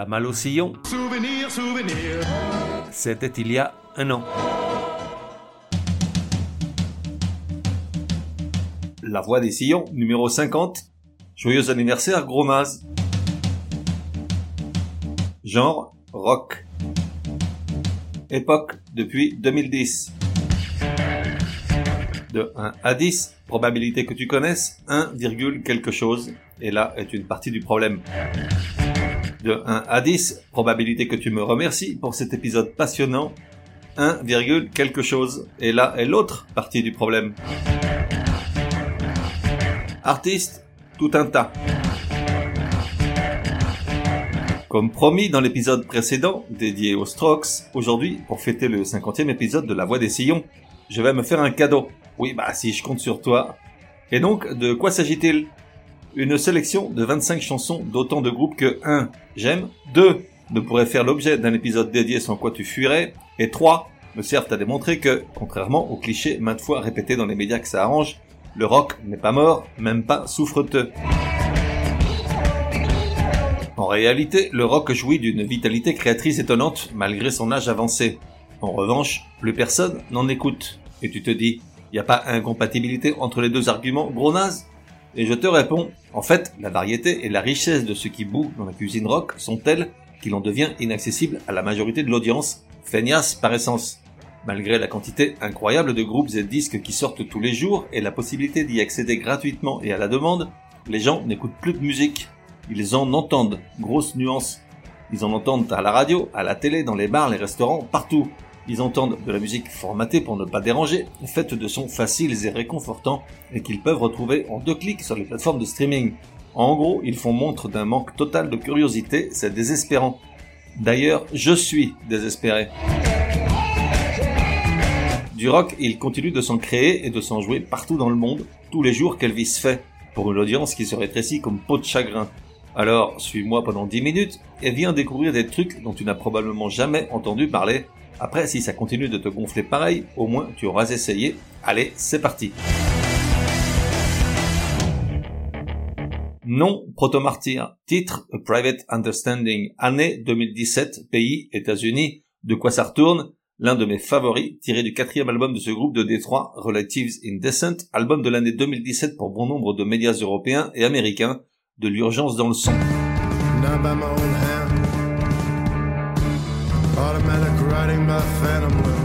La malle au sillon, Souvenir, souvenir. c'était il y a un an. La voix des sillons, numéro 50. Joyeux anniversaire, gros naze. Genre, rock. Époque, depuis 2010. De 1 à 10, probabilité que tu connaisses, 1, virgule quelque chose. Et là est une partie du problème. De 1 à 10, probabilité que tu me remercies pour cet épisode passionnant, 1, virgule quelque chose. Et là est l'autre partie du problème. Artiste, tout un tas. Comme promis dans l'épisode précédent, dédié aux Strokes, aujourd'hui, pour fêter le 50e épisode de La Voix des Sillons, je vais me faire un cadeau. Oui, bah si je compte sur toi. Et donc, de quoi s'agit-il? Une sélection de 25 chansons d'autant de groupes que 1. J'aime, 2. Ne pourrait faire l'objet d'un épisode dédié sans quoi tu fuirais, et 3. Me servent à démontrer que, contrairement aux clichés maintes fois répétés dans les médias que ça arrange, le rock n'est pas mort, même pas souffreteux. En réalité, le rock jouit d'une vitalité créatrice étonnante malgré son âge avancé. En revanche, plus personne n'en écoute. Et tu te dis, y a pas incompatibilité entre les deux arguments, gros naze? Et je te réponds, en fait, la variété et la richesse de ce qui bout dans la cuisine rock sont telles qu'il en devient inaccessible à la majorité de l'audience, feignasse par essence. Malgré la quantité incroyable de groupes et disques qui sortent tous les jours et la possibilité d'y accéder gratuitement et à la demande, les gens n'écoutent plus de musique. Ils en entendent. Grosse nuance. Ils en entendent à la radio, à la télé, dans les bars, les restaurants, partout. Ils entendent de la musique formatée pour ne pas déranger, faite de sons faciles et réconfortants, et qu'ils peuvent retrouver en deux clics sur les plateformes de streaming. En gros, ils font montre d'un manque total de curiosité, c'est désespérant. D'ailleurs, je suis désespéré. Du rock, il continue de s'en créer et de s'en jouer partout dans le monde, tous les jours qu'Elvis fait, pour une audience qui se rétrécit comme peau de chagrin. Alors, suis-moi pendant 10 minutes et viens découvrir des trucs dont tu n'as probablement jamais entendu parler. Après, si ça continue de te gonfler pareil, au moins tu auras essayé. Allez, c'est parti. Nom, Proto-Martyr. Titre, A Private Understanding. Année 2017, pays, États-Unis. De quoi ça retourne? L'un de mes favoris, tiré du quatrième album de ce groupe de Détroit, Relatives Indecent, album de l'année 2017 pour bon nombre de médias européens et américains, de l'urgence dans le son. Not by my own hand. Automatic writing by phantom will.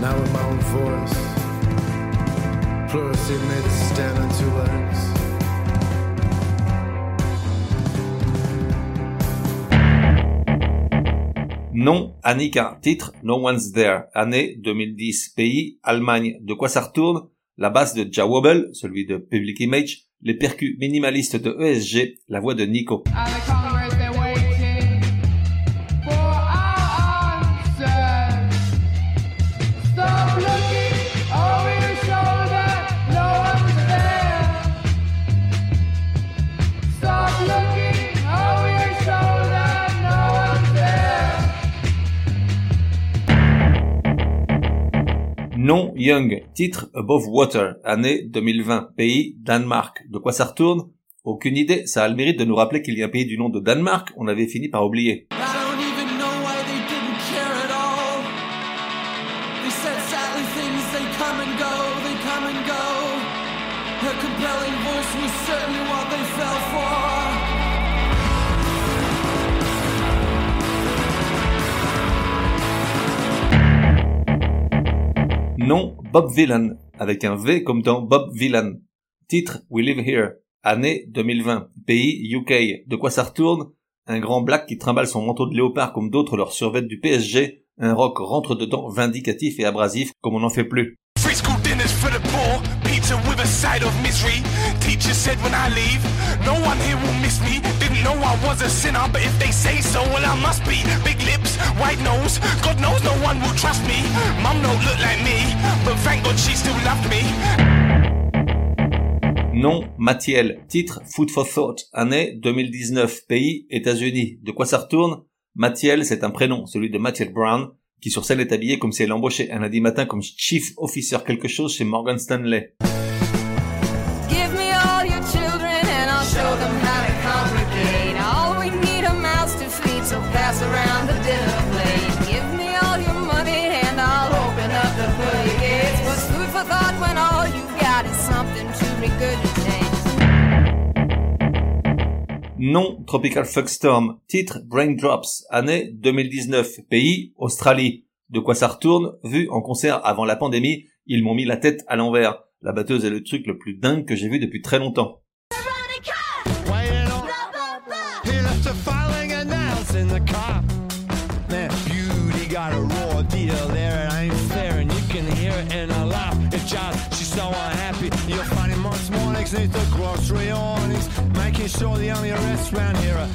Now with my own voice. Plurality made to stand on two legs. Nom, Annika. Titre, No One's There. Année 2010. Pays, Allemagne. De quoi ça retourne? La basse de Ja Wobble, celui de Public Image, les percus minimalistes de ESG, la voix de Nico. The Nom, Young. Titre, Above Water. Année 2020. Pays, Danemark. De quoi ça retourne? Aucune idée, ça a le mérite de nous rappeler qu'il y a un pays du nom de Danemark, on avait fini par oublier. They. Nom, Bob Villan, avec un V comme dans Bob Villan. Titre, We Live Here. Année 2020. Pays, UK. De quoi ça retourne? Un grand black qui trimballe son manteau de léopard comme d'autres leur survêtent du PSG. Un rock rentre dedans vindicatif et abrasif comme on n'en fait plus. No. Nom, Mathiel. Titre, Food for Thought. Année 2019. Pays, États-Unis. De quoi ça retourne? Mathiel, c'est un prénom, celui de Mathiel Brown, qui sur scène est habillé comme si elle embauchait un lundi matin comme Chief Officer quelque chose chez Morgan Stanley. Nom Tropical Fuckstorm. Titre Brain Drops. Année 2019. Pays Australie. De quoi ça retourne Vu en concert avant la pandémie, ils m'ont mis la tête à l'envers. La batteuse est le truc le plus dingue que j'ai vu depuis très longtemps. Weighing on. He left a filing and nails in the car. Man, beauty got a raw deal there. It ain't fair, and you can hear it in her laugh. If John, she's so unhappy. You'll find him most mornings neath the grocery awnings, making sure the only arrests round here are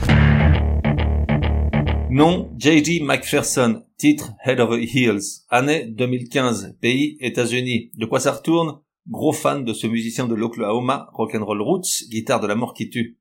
Nom J.D. McPherson. Titre Head over Heels. Année 2015. Pays États-Unis. De quoi ça retourne? Gros fan de ce musicien de l'Oklahoma, rock'n'roll roots, guitare de la mort qui tue.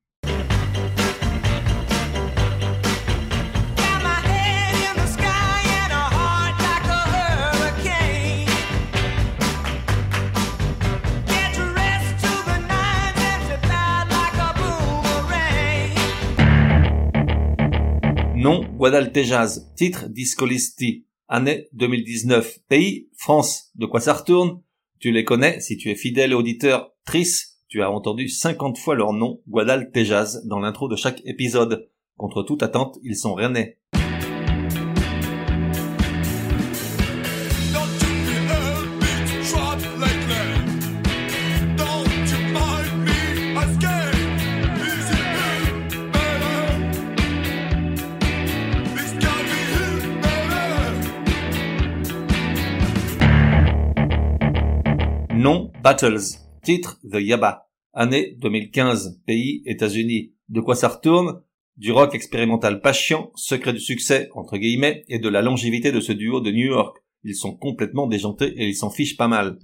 Nom Guadaltejaz. Titre Discolisti. Année 2019. Pays France. De quoi ça retourne? Tu les connais si tu es fidèle auditeur. Tris, tu as entendu 50 fois leur nom, Guadaltejaz, dans l'intro de chaque épisode. Contre toute attente, ils sont rennais. Nom Battles. Titre The Yaba. Année 2015. Pays États-Unis. De quoi ça retourne? Du rock expérimental pas chiant, secret du succès, entre guillemets, et de la longévité de ce duo de New York. Ils sont complètement déjantés et ils s'en fichent pas mal.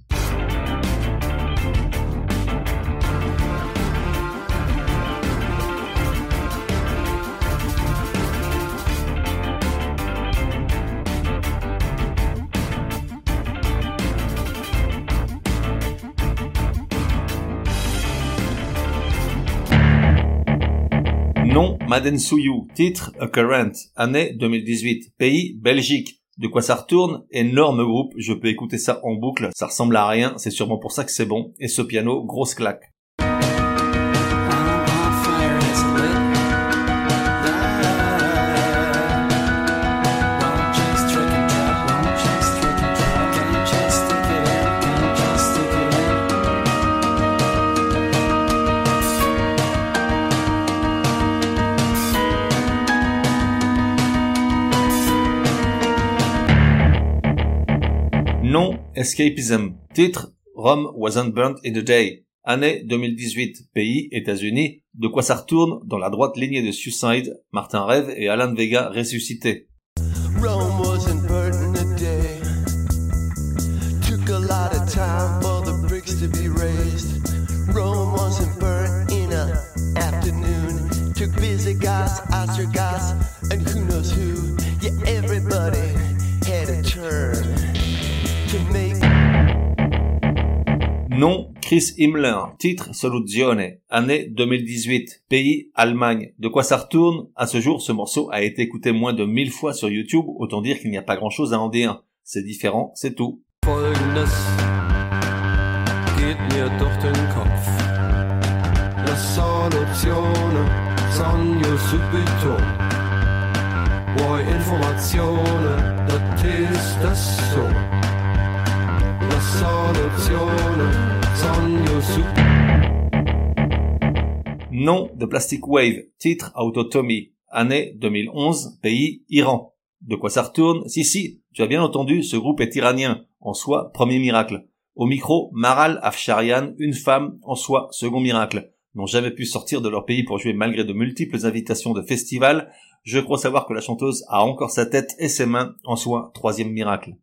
Nom Madden Souyou. Titre A Current. Année 2018. Pays Belgique. De quoi ça retourne? Énorme groupe. Je peux écouter ça en boucle. Ça ressemble à rien. C'est sûrement pour ça que c'est bon. Et ce piano, grosse claque. Escapism. Titre Rome wasn't burnt in a day. Année 2018. Pays États-Unis. De quoi ça retourne Dans la droite lignée de Suicide, Martin Rêve et Alan Vega ressuscités. Rome wasn't burnt in a day. Took a lot of time for the bricks to be raised. Rome wasn't burnt in a afternoon. Took Visigoths, Ostrogoths, and who knows who. Nom Chris Himmler. Titre Soluzione. Année 2018. Pays Allemagne. De quoi ça retourne? À ce jour, ce morceau a été écouté moins de 1000 fois sur YouTube. Autant dire qu'il n'y a pas grand chose à en dire. C'est différent, c'est tout. Nom de Plastic Wave. Titre Autotomie. Année 2011. Pays Iran. De quoi ça retourne? Si, si, tu as bien entendu, ce groupe est iranien. En soi, premier miracle. Au micro, Maral Afsharian, une femme, en soi, second miracle. N'ont jamais pu sortir de leur pays pour jouer malgré de multiples invitations de festivals. Je crois savoir que la chanteuse a encore sa tête et ses mains, en soi, troisième miracle.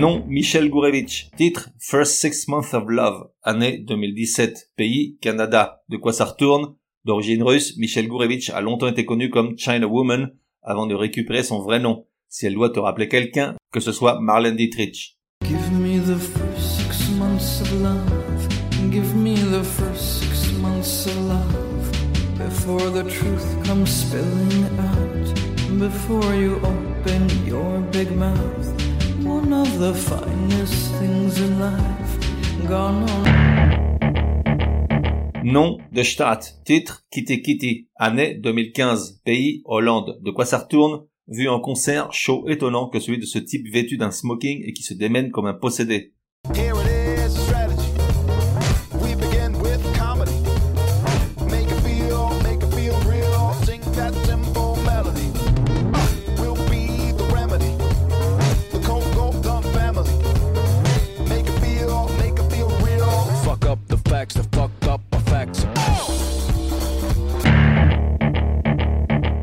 Nom Michel Gourevitch. Titre First Six Months of Love. Année 2017. Pays Canada. De quoi ça retourne? D'origine russe, Michel Gourevitch a longtemps été connu comme China Woman avant de récupérer son vrai nom. Si elle doit te rappeler quelqu'un, que ce soit Marlène Dietrich. Give me the first six months of love. Give me the first six months of love before the truth comes spilling out. Before you open your big mouth, Nom de Stadt, titre Kitty Kitty, année 2015, pays Hollande. De quoi ça retourne? Vu en concert, show étonnant que celui de ce type vêtu d'un smoking et qui se démène comme un possédé.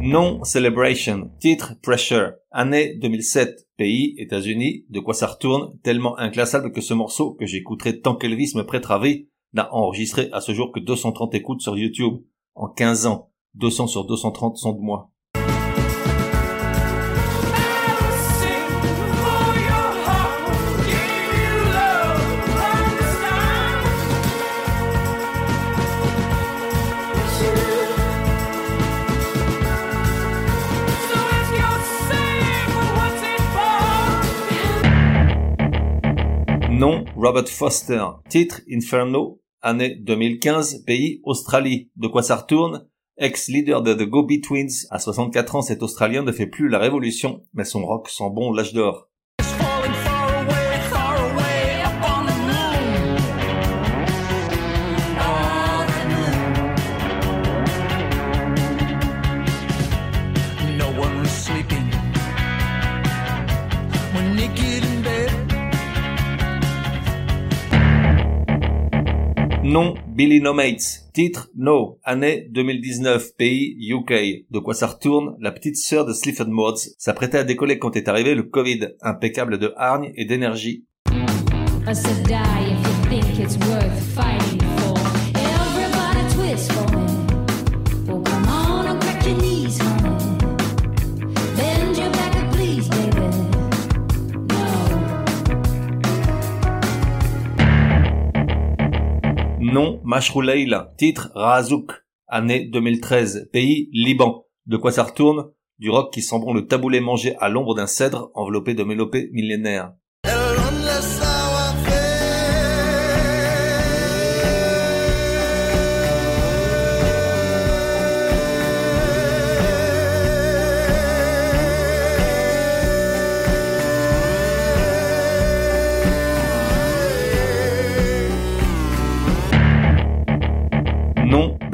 Nom Celebration, titre Pressure, année 2007, pays États-Unis. De quoi ça retourne? Tellement inclassable que ce morceau, que j'écouterai tant qu'Elvis me prêtera vie, n'a enregistré à ce jour que 230 écoutes sur YouTube. En 15 ans, 200 sur 230 sont de moi. Robert Foster, titre Inferno, année 2015, pays Australie. De quoi ça retourne? Ex-leader de The Go-Betweens, à 64 ans, cet Australien ne fait plus la révolution, mais son rock sent bon l'âge d'or. Nom Billy No Mates, titre No, année 2019, pays UK. De quoi ça retourne La petite sœur de Clifford Mods s'apprêtait à décoller quand est arrivé le Covid, impeccable de hargne et d'énergie. Nom Mashrouleil, titre Razouk, année 2013, pays Liban. De quoi ça retourne? Du rock qui sent bon le taboulé mangé à l'ombre d'un cèdre enveloppé de mélopées millénaires.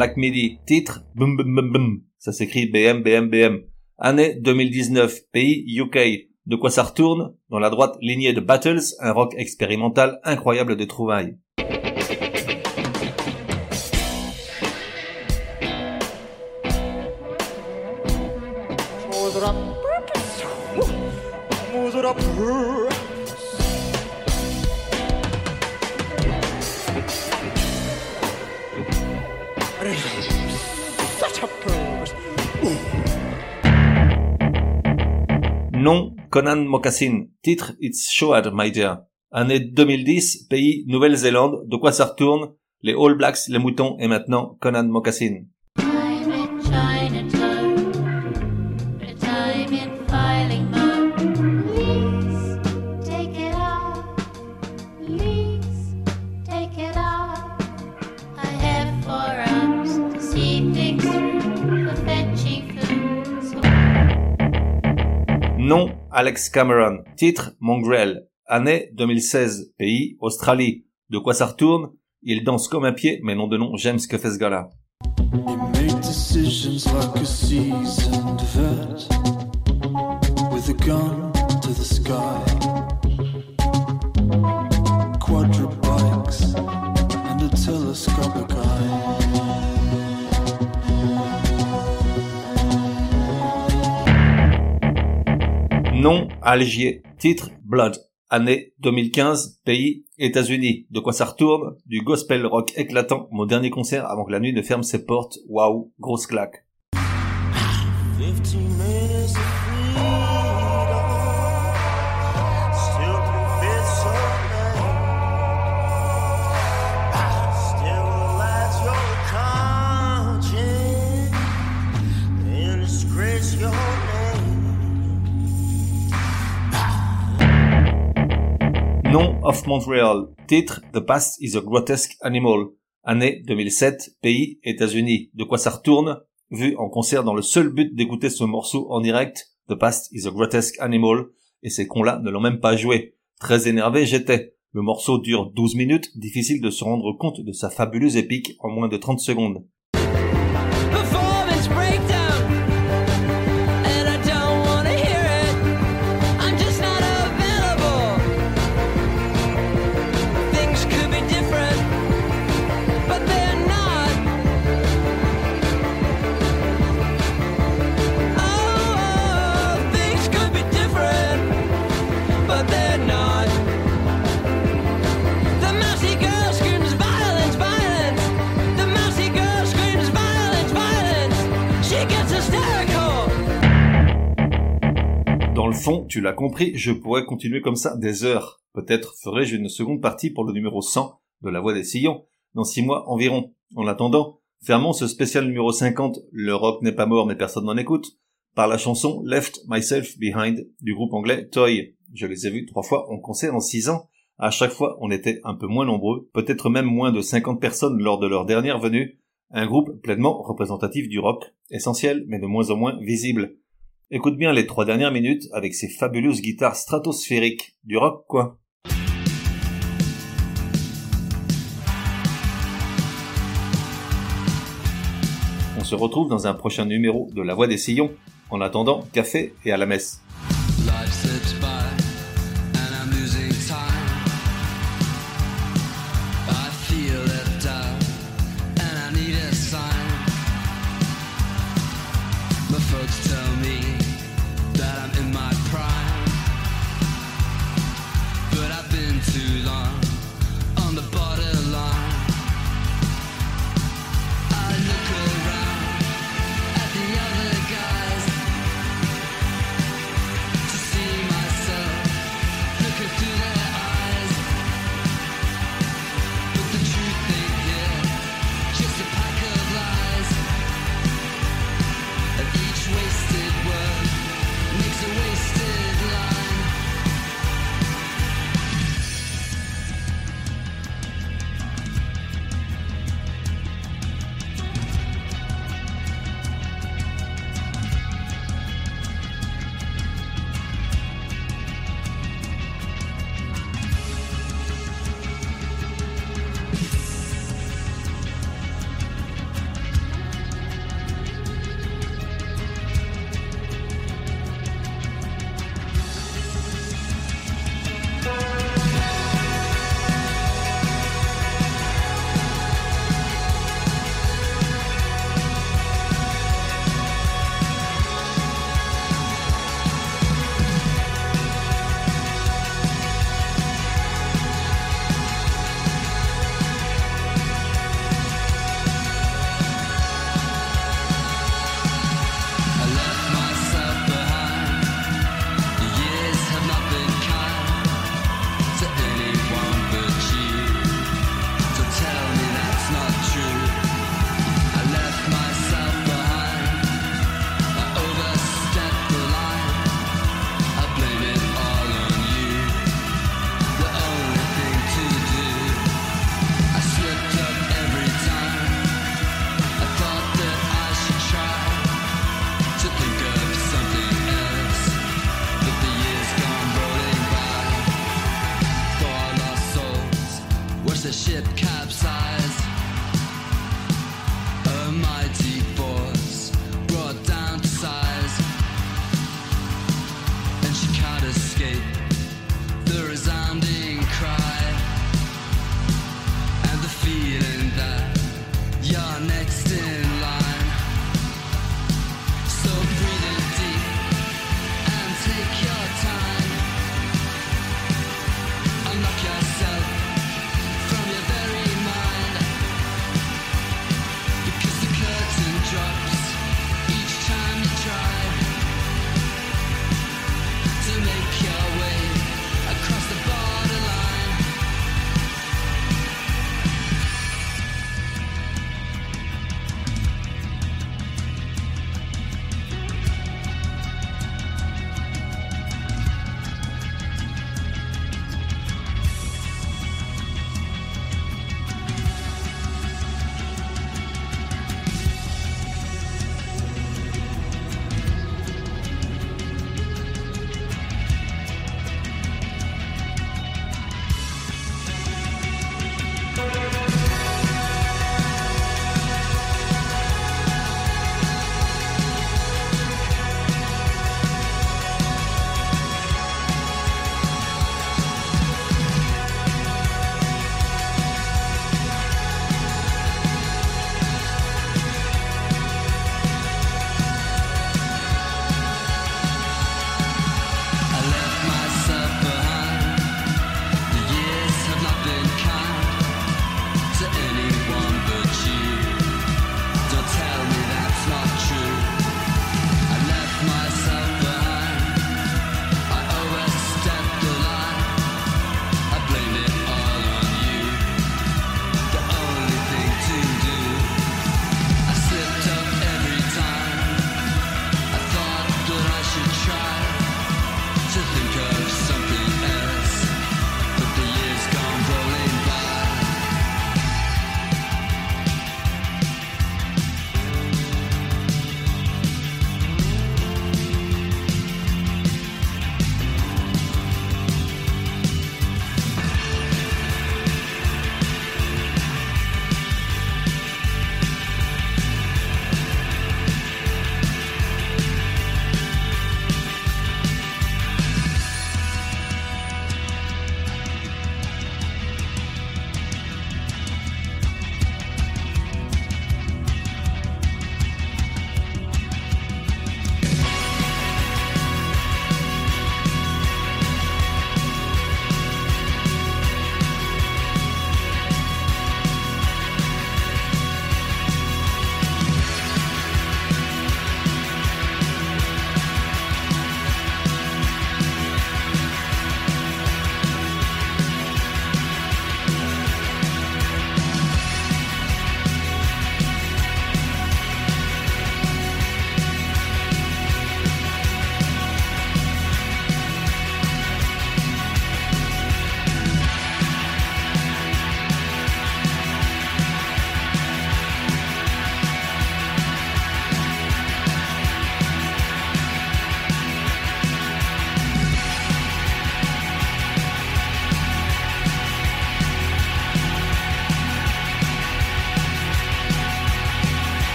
Black Midi, titre Bum Bum Bum Bum. Ça s'écrit BM BM BM. Année 2019, pays UK. De quoi ça retourne? Dans la droite lignée de Battles, un rock expérimental incroyable de trouvailles. Conan Mocassin. Titre It's Showed, my dear. Année 2010, pays Nouvelle-Zélande. De quoi ça retourne? Les All Blacks, les moutons et maintenant Conan Mocassin. I'm Alex Cameron. Titre Mongrel. Année 2016. Pays Australie. De quoi ça retourne? Il danse comme un pied, mais nom de nom, j'aime ce que fait ce gars-là. Nom Algier. Titre Blood. Année 2015. Pays États-Unis. De quoi ça retourne Du gospel rock éclatant. Mon dernier concert avant que la nuit ne ferme ses portes. Waouh, grosse claque. 15 minutes Montreal. Titre The Past is a Grotesque Animal. Année 2007, pays États-Unis. De quoi ça retourne? Vu en concert dans le seul but d'écouter ce morceau en direct, The Past is a Grotesque Animal, et ces cons-là ne l'ont même pas joué. Très énervé j'étais. Le morceau dure 12 minutes, difficile de se rendre compte de sa fabuleuse épique en moins de 30 secondes. Tu l'as compris, je pourrais continuer comme ça des heures. Peut-être ferai-je une seconde partie pour le numéro 100 de La Voix des Sillons, dans six mois environ. En attendant, fermons ce spécial numéro 50, Le rock n'est pas mort mais personne n'en écoute, par la chanson Left Myself Behind du groupe anglais Toy. Je les ai vus trois fois en concert en six ans. À chaque fois, on était un peu moins nombreux, peut-être même moins de 50 personnes lors de leur dernière venue. Un groupe pleinement représentatif du rock, essentiel mais de moins en moins visible. Écoute bien les trois dernières minutes avec ces fabuleuses guitares stratosphériques. Du rock, quoi. On se retrouve dans un prochain numéro de La Voix des Sillons. En attendant, café et à la messe. skate.